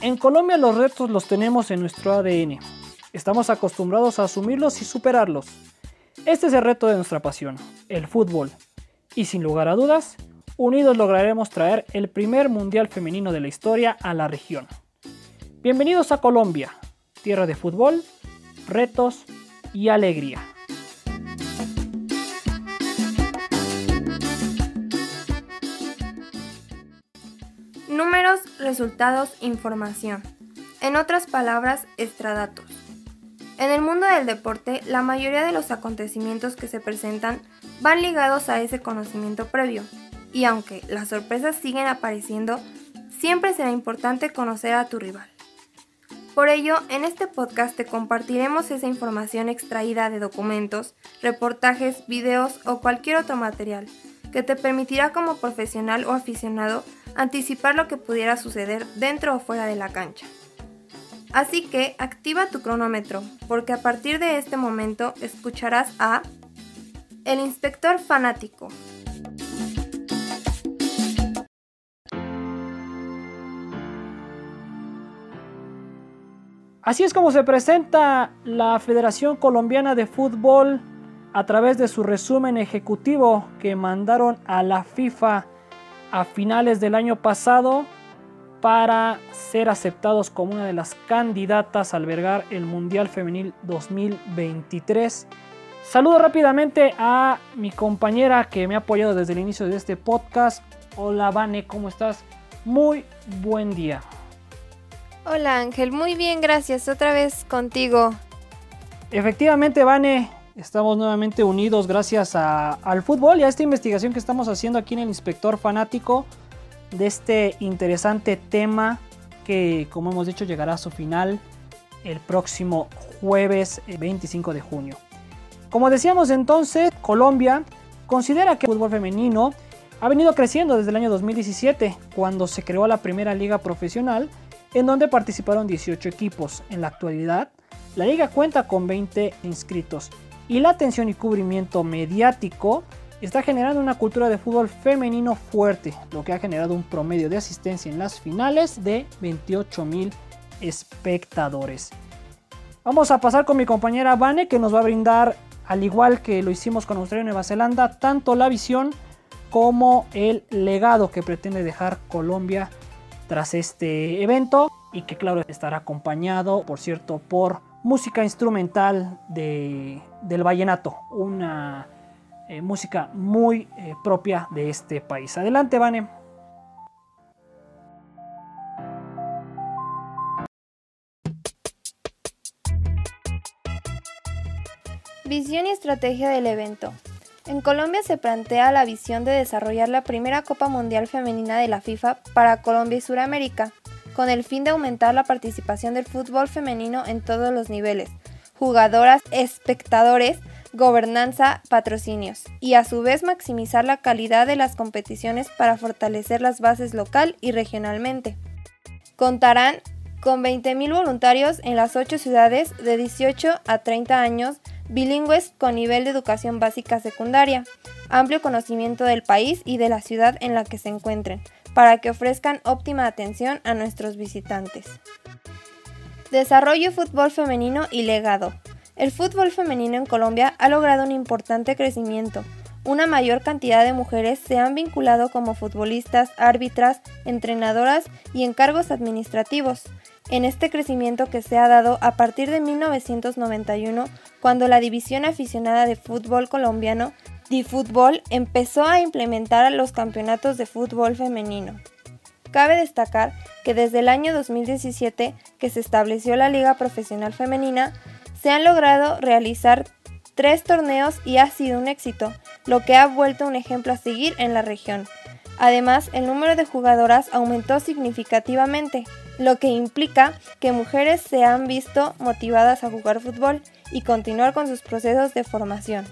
En Colombia los retos los tenemos en nuestro ADN. Estamos acostumbrados a asumirlos y superarlos. Este es el reto de nuestra pasión, el fútbol. Y sin lugar a dudas, unidos lograremos traer el primer mundial femenino de la historia a la región. Bienvenidos a Colombia, tierra de fútbol, retos y alegría. Números, resultados, información. En otras palabras, extradatos. En el mundo del deporte, la mayoría de los acontecimientos que se presentan van ligados a ese conocimiento previo, y aunque las sorpresas siguen apareciendo, siempre será importante conocer a tu rival. Por ello, en este podcast te compartiremos esa información extraída de documentos, reportajes, videos o cualquier otro material que te permitirá como profesional o aficionado anticipar lo que pudiera suceder dentro o fuera de la cancha. Así que activa tu cronómetro, porque a partir de este momento escucharás a El Inspector Fanático. Así es como se presenta la Federación Colombiana de Fútbol a través de su resumen ejecutivo que mandaron a la FIFA a finales del año pasado para ser aceptados como una de las candidatas a albergar el Mundial Femenil 2023. Saludo rápidamente a mi compañera que me ha apoyado desde el inicio de este podcast. Hola Vane, ¿cómo estás? Muy buen día. Hola Ángel, muy bien, gracias. Otra vez contigo. Efectivamente, Vane, Estamos nuevamente unidos gracias al fútbol y a esta investigación que estamos haciendo aquí en el Inspector Fanático de este interesante tema que, como hemos dicho, llegará a su final el próximo jueves 25 de junio. Como decíamos entonces, Colombia considera que el fútbol femenino ha venido creciendo desde el año 2017, cuando se creó la primera liga profesional, en donde participaron 18 equipos. En la actualidad, la liga cuenta con 20 inscritos y la atención y cubrimiento mediático está generando una cultura de fútbol femenino fuerte, lo que ha generado un promedio de asistencia en las finales de 28 mil espectadores. Vamos a pasar con mi compañera Vane que nos va a brindar, al igual que lo hicimos con Australia y Nueva Zelanda, tanto la visión como el legado que pretende dejar Colombia tras este evento y que claro estará acompañado, por cierto, por música instrumental de, del vallenato, una eh, música muy eh, propia de este país. Adelante, Vane. Visión y estrategia del evento. En Colombia se plantea la visión de desarrollar la primera Copa Mundial Femenina de la FIFA para Colombia y Sudamérica con el fin de aumentar la participación del fútbol femenino en todos los niveles, jugadoras, espectadores, gobernanza, patrocinios, y a su vez maximizar la calidad de las competiciones para fortalecer las bases local y regionalmente. Contarán con 20.000 voluntarios en las 8 ciudades de 18 a 30 años, bilingües con nivel de educación básica secundaria, amplio conocimiento del país y de la ciudad en la que se encuentren, para que ofrezcan óptima atención a nuestros visitantes. Desarrollo fútbol femenino y legado. El fútbol femenino en Colombia ha logrado un importante crecimiento. Una mayor cantidad de mujeres se han vinculado como futbolistas, árbitras, entrenadoras y encargos administrativos. En este crecimiento que se ha dado a partir de 1991, cuando la División Aficionada de Fútbol Colombiano DiFútbol empezó a implementar los campeonatos de fútbol femenino. Cabe destacar que desde el año 2017 que se estableció la Liga Profesional Femenina, se han logrado realizar tres torneos y ha sido un éxito, lo que ha vuelto un ejemplo a seguir en la región. Además, el número de jugadoras aumentó significativamente, lo que implica que mujeres se han visto motivadas a jugar fútbol y continuar con sus procesos de formación.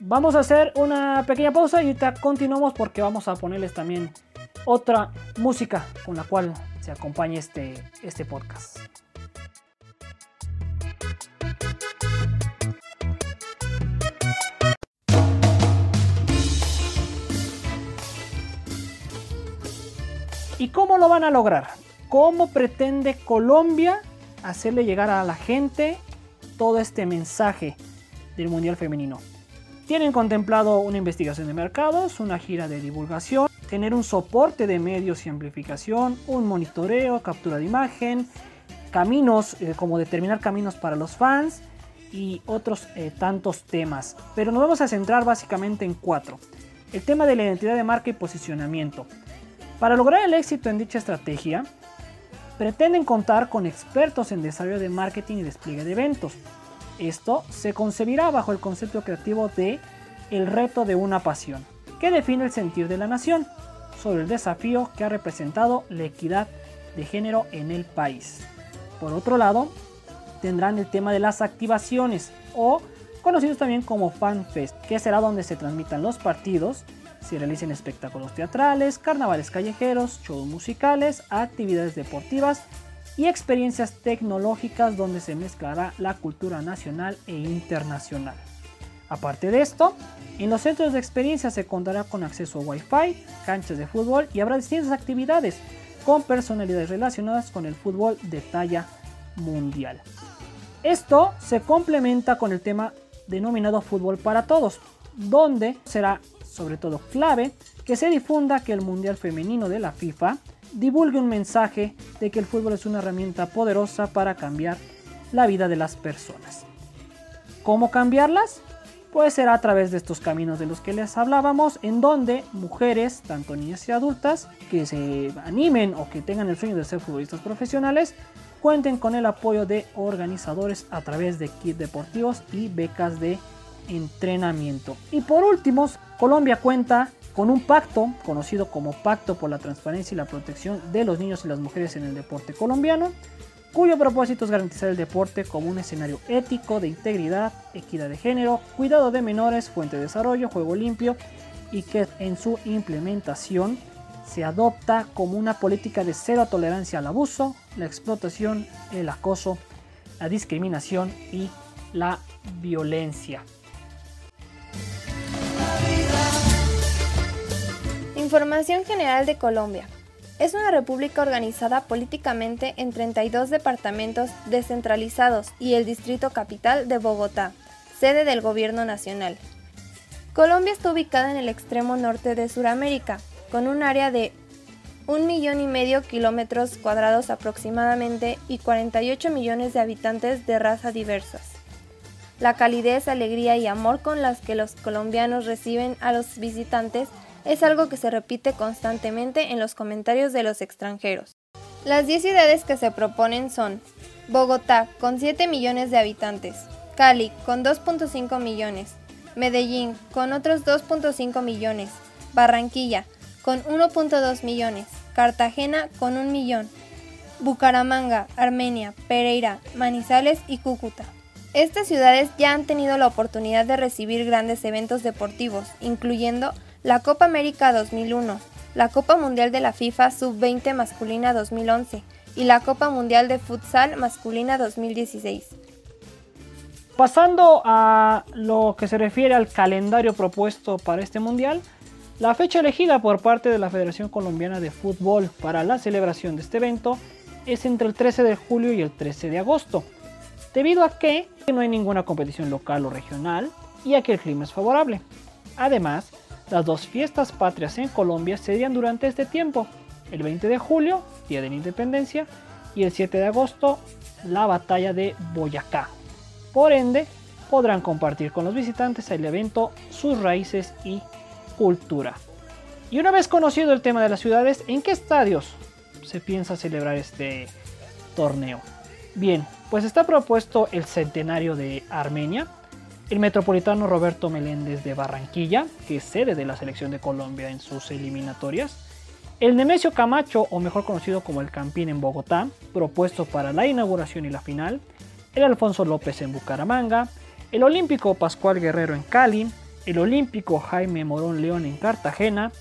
Vamos a hacer una pequeña pausa y ahorita continuamos porque vamos a ponerles también otra música con la cual se acompañe este, este podcast. ¿Y cómo lo van a lograr? ¿Cómo pretende Colombia hacerle llegar a la gente todo este mensaje del Mundial Femenino? Tienen contemplado una investigación de mercados, una gira de divulgación, tener un soporte de medios y amplificación, un monitoreo, captura de imagen, caminos, eh, como determinar caminos para los fans y otros eh, tantos temas. Pero nos vamos a centrar básicamente en cuatro. El tema de la identidad de marca y posicionamiento. Para lograr el éxito en dicha estrategia, pretenden contar con expertos en desarrollo de marketing y despliegue de eventos, esto se concebirá bajo el concepto creativo de el reto de una pasión, que define el sentir de la nación, sobre el desafío que ha representado la equidad de género en el país. Por otro lado, tendrán el tema de las activaciones o conocidos también como FanFest, que será donde se transmitan los partidos, se realicen espectáculos teatrales, carnavales callejeros, shows musicales, actividades deportivas y experiencias tecnológicas donde se mezclará la cultura nacional e internacional. Aparte de esto, en los centros de experiencia se contará con acceso a Wi-Fi, canchas de fútbol y habrá distintas actividades con personalidades relacionadas con el fútbol de talla mundial. Esto se complementa con el tema denominado fútbol para todos, donde será sobre todo clave que se difunda que el Mundial Femenino de la FIFA divulgue un mensaje de que el fútbol es una herramienta poderosa para cambiar la vida de las personas. ¿Cómo cambiarlas? Pues será a través de estos caminos de los que les hablábamos, en donde mujeres, tanto niñas y adultas, que se animen o que tengan el sueño de ser futbolistas profesionales, cuenten con el apoyo de organizadores a través de kits deportivos y becas de entrenamiento. Y por último, Colombia cuenta con un pacto conocido como Pacto por la Transparencia y la Protección de los Niños y las Mujeres en el Deporte Colombiano, cuyo propósito es garantizar el deporte como un escenario ético de integridad, equidad de género, cuidado de menores, fuente de desarrollo, juego limpio y que en su implementación se adopta como una política de cero tolerancia al abuso, la explotación, el acoso, la discriminación y la violencia. Información general de Colombia. Es una república organizada políticamente en 32 departamentos descentralizados y el distrito capital de Bogotá, sede del gobierno nacional. Colombia está ubicada en el extremo norte de Sudamérica, con un área de un millón y medio kilómetros cuadrados aproximadamente y 48 millones de habitantes de raza diversas. La calidez, alegría y amor con las que los colombianos reciben a los visitantes es algo que se repite constantemente en los comentarios de los extranjeros. Las 10 ciudades que se proponen son Bogotá, con 7 millones de habitantes, Cali, con 2.5 millones, Medellín, con otros 2.5 millones, Barranquilla, con 1.2 millones, Cartagena, con 1 millón, Bucaramanga, Armenia, Pereira, Manizales y Cúcuta. Estas ciudades ya han tenido la oportunidad de recibir grandes eventos deportivos, incluyendo la Copa América 2001, la Copa Mundial de la FIFA Sub-20 masculina 2011 y la Copa Mundial de Futsal masculina 2016. Pasando a lo que se refiere al calendario propuesto para este mundial, la fecha elegida por parte de la Federación Colombiana de Fútbol para la celebración de este evento es entre el 13 de julio y el 13 de agosto, debido a que no hay ninguna competición local o regional y a que el clima es favorable. Además, las dos fiestas patrias en Colombia serían durante este tiempo, el 20 de julio, Día de la Independencia, y el 7 de agosto, la batalla de Boyacá. Por ende, podrán compartir con los visitantes el evento sus raíces y cultura. Y una vez conocido el tema de las ciudades, ¿en qué estadios se piensa celebrar este torneo? Bien, pues está propuesto el centenario de Armenia, el metropolitano Roberto Meléndez de Barranquilla, que es sede de la selección de Colombia en sus eliminatorias, el Nemesio Camacho, o mejor conocido como el Campín en Bogotá, propuesto para la inauguración y la final, el Alfonso López en Bucaramanga, el Olímpico Pascual Guerrero en Cali, el Olímpico Jaime Morón León en Cartagena,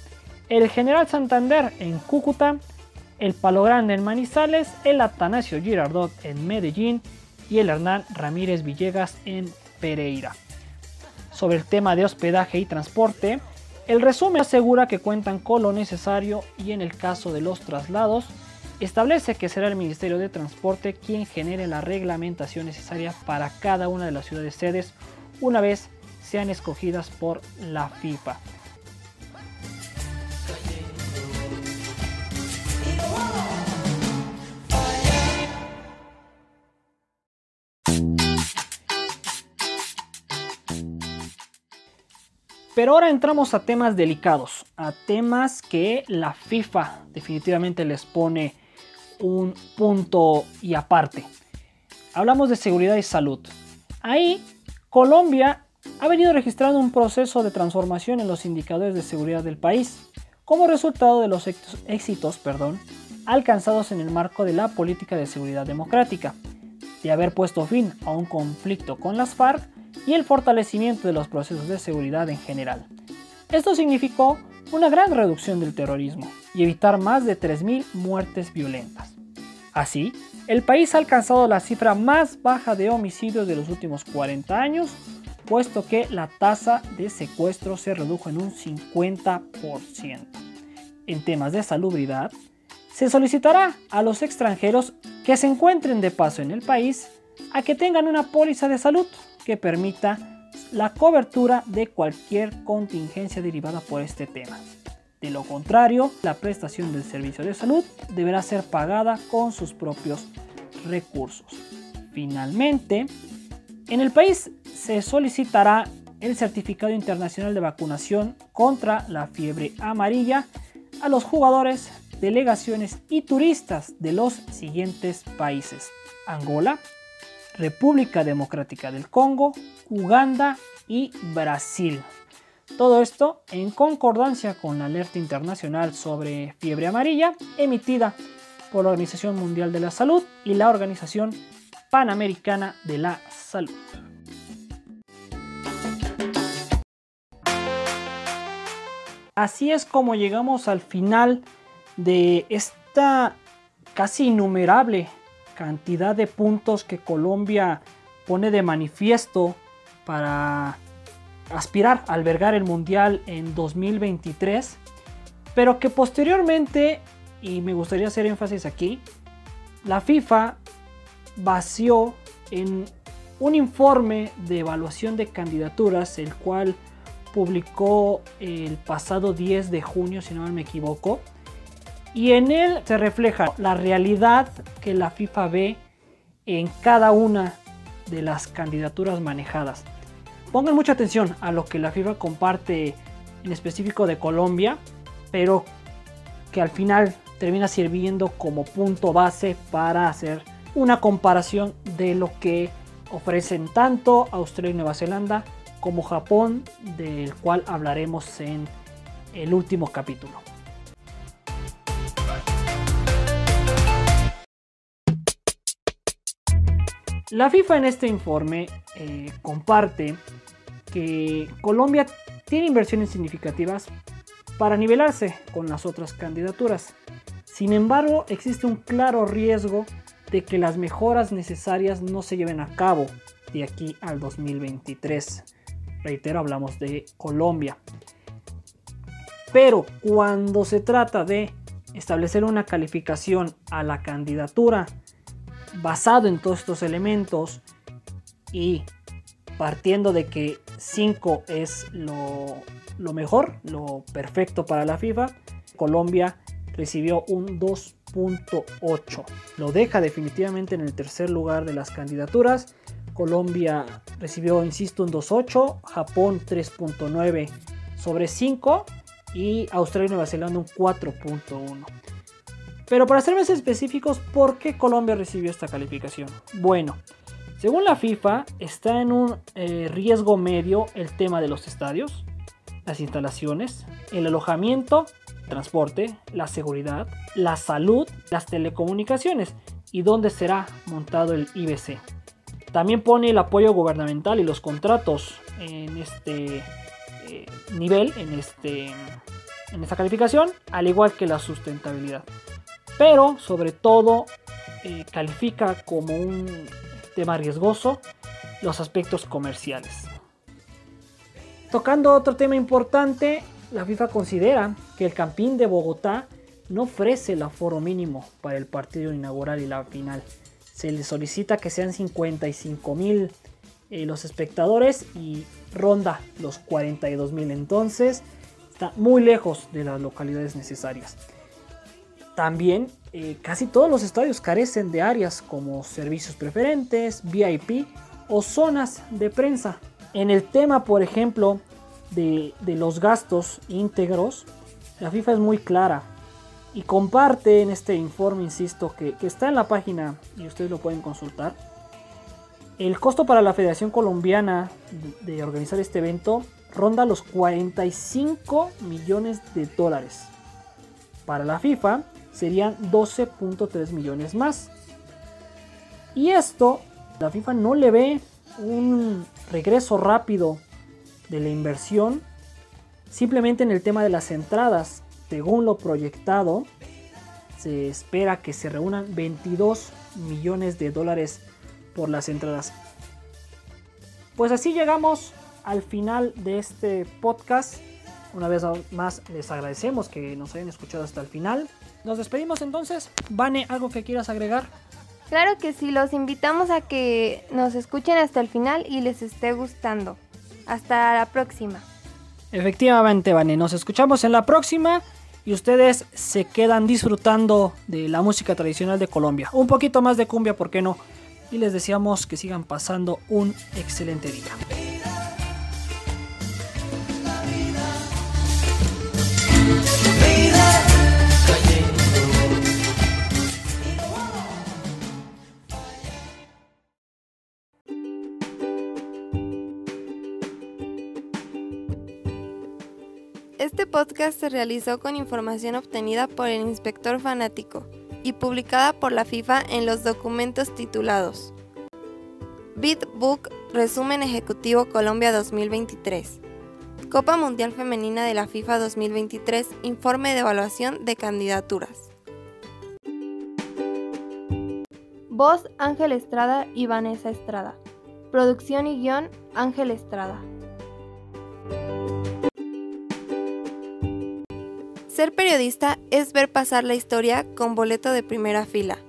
el General Santander en Cúcuta, el Palo Grande en Manizales, el Atanasio Girardot en Medellín. Y el Hernán Ramírez Villegas en Pereira. Sobre el tema de hospedaje y transporte, El resumen asegura que cuentan con lo necesario y en el caso de los traslados, establece que será el Ministerio de Transporte quien genere la reglamentación necesaria para cada una de las ciudades sedes una vez sean escogidas por la FIFA. Pero ahora entramos a temas delicados, a temas que la FIFA definitivamente les pone un punto y aparte. Hablamos de seguridad y salud. Ahí Colombia ha venido registrando un proceso de transformación en los indicadores de seguridad del país, como resultado de los éxitos alcanzados en el marco de la política de seguridad democrática, de haber puesto fin a un conflicto con las FARC y el fortalecimiento de los procesos de seguridad en general. Esto significó una gran reducción del terrorismo y evitar más de 3.000 muertes violentas. Así, el país ha alcanzado la cifra más baja de homicidios de los últimos 40 años, puesto que la tasa de secuestro se redujo en un 50%. En temas de salubridad, se solicitará a los extranjeros que se encuentren de paso en el país a que tengan una póliza de salud que permita la cobertura de cualquier contingencia derivada por este tema. De lo contrario, la prestación del servicio de salud deberá ser pagada con sus propios recursos. Finalmente, en el país se solicitará el certificado internacional de vacunación contra la fiebre amarilla a los jugadores, delegaciones y turistas de los siguientes países. Angola, República Democrática del Congo, Uganda y Brasil. Todo esto en concordancia con la alerta internacional sobre fiebre amarilla emitida por la Organización Mundial de la Salud y la Organización Panamericana de la Salud. Así es como llegamos al final de esta casi innumerable cantidad de puntos que Colombia pone de manifiesto para aspirar a albergar el Mundial en 2023, pero que posteriormente, y me gustaría hacer énfasis aquí, la FIFA vació en un informe de evaluación de candidaturas, el cual publicó el pasado 10 de junio, si no me equivoco, y en él se refleja la realidad que la FIFA ve en cada una de las candidaturas manejadas. Pongan mucha atención a lo que la FIFA comparte en específico de Colombia, pero que al final termina sirviendo como punto base para hacer una comparación de lo que ofrecen tanto Australia y Nueva Zelanda como Japón, del cual hablaremos en el último capítulo. La FIFA en este informe eh, comparte que Colombia tiene inversiones significativas para nivelarse con las otras candidaturas. Sin embargo, existe un claro riesgo de que las mejoras necesarias no se lleven a cabo de aquí al 2023. Reitero, hablamos de Colombia. Pero cuando se trata de establecer una calificación a la candidatura basado en todos estos elementos y partiendo de que 5 es lo, mejor, lo perfecto para la FIFA, Colombia recibió un 2.8. Lo deja definitivamente en el tercer lugar de las candidaturas. Colombia recibió, insisto, un 2.8, Japón 3.9 sobre 5 y Australia y Nueva Zelanda un 4.1. Pero para ser más específicos, ¿por qué Colombia recibió esta calificación? Bueno, según la FIFA, está en un eh, riesgo medio el tema de los estadios, las instalaciones, el alojamiento, transporte, la seguridad, la salud, las telecomunicaciones y dónde será montado el IBC. También pone el apoyo gubernamental y los contratos en este eh, nivel, en, este, en esta calificación, al igual que la sustentabilidad pero sobre todo eh, califica como un tema riesgoso los aspectos comerciales. Tocando otro tema importante, la FIFA considera que el Campín de Bogotá no ofrece el aforo mínimo para el partido inaugural y la final. Se le solicita que sean 55 mil eh, los espectadores y ronda los 42 mil. Entonces está muy lejos de las localidades necesarias. También eh, casi todos los estadios carecen de áreas como servicios preferentes, VIP o zonas de prensa. En el tema, por ejemplo, de, los gastos íntegros, la FIFA es muy clara y comparte en este informe, insisto, que, que está en la página y ustedes lo pueden consultar el costo para la Federación Colombiana de organizar este evento ronda los 45 millones de dólares. Para la FIFA serían 12.3 millones más. Y esto, la FIFA no le ve un regreso rápido de la inversión. Simplemente en el tema de las entradas, según lo proyectado, se espera que se reúnan 22 millones de dólares por las entradas. Pues así llegamos al final de este podcast. Una vez más les agradecemos que nos hayan escuchado hasta el final. Nos despedimos entonces. Vane, ¿algo que quieras agregar? Claro que sí, los invitamos a que nos escuchen hasta el final y les esté gustando. Hasta la próxima. Efectivamente, Vane, nos escuchamos en la próxima y ustedes se quedan disfrutando de la música tradicional de Colombia. Un poquito más de cumbia, ¿por qué no? y les deseamos que sigan pasando un excelente día. Se realizó con información obtenida por el inspector fanático y publicada por la FIFA en los documentos titulados. Bitbook Resumen Ejecutivo Colombia 2023 Copa Mundial Femenina de la FIFA 2023 Informe de Evaluación de Candidaturas. Voz Ángel Estrada y Vanessa Estrada. Producción y guion Ángel Estrada Ser periodista es ver pasar la historia con boleto de primera fila.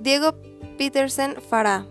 Diego Petersen Farah